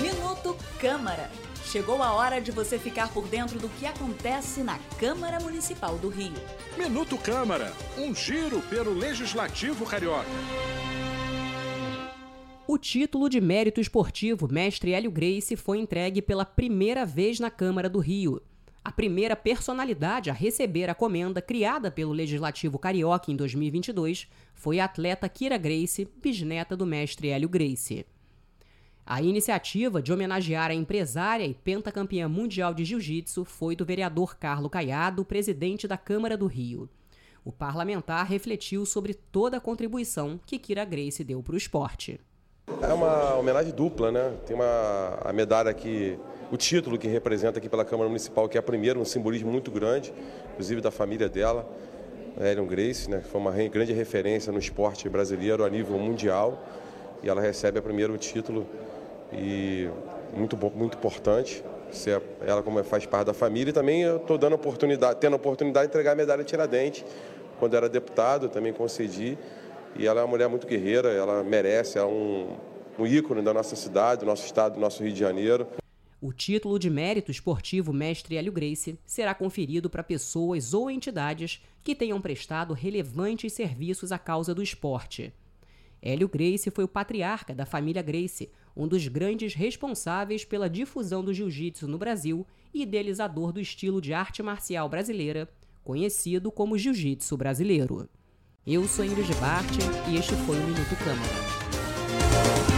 Minuto Câmara. Chegou a hora de você ficar por dentro do que acontece na Câmara Municipal do Rio. Minuto Câmara, um giro pelo Legislativo Carioca. O título de mérito esportivo Mestre Hélio Grace foi entregue pela primeira vez na Câmara do Rio. A primeira personalidade a receber a comenda criada pelo Legislativo Carioca em 2022 foi a atleta Kira Grace, bisneta do mestre Hélio Grace. A iniciativa de homenagear a empresária e pentacampeã mundial de jiu-jitsu foi do vereador Carlo Caiado, presidente da Câmara do Rio. O parlamentar refletiu sobre toda a contribuição que Kira Grace deu para o esporte. É uma homenagem dupla, né? Tem uma a medalha que o título que representa aqui pela Câmara Municipal, que é a primeira, um simbolismo muito grande, inclusive da família dela, Ellen Grace, né? Que foi uma grande referência no esporte brasileiro a nível mundial, e ela recebe o primeiro título e muito muito importante. Ela como faz parte da família e também eu estou dando oportunidade, tendo a oportunidade de entregar a medalha Tiradentes. Quando era deputado, também concedi. E ela é uma mulher muito guerreira, ela merece, é um, um ícone da nossa cidade, do nosso estado, do nosso Rio de Janeiro. O título de mérito esportivo Mestre Hélio Grace será conferido para pessoas ou entidades que tenham prestado relevantes serviços à causa do esporte. Hélio Grace foi o patriarca da família Grace, um dos grandes responsáveis pela difusão do jiu-jitsu no Brasil e idealizador do estilo de arte marcial brasileira, conhecido como jiu-jitsu brasileiro. Eu sou Ingrid Bart e este foi o Minuto Câmara.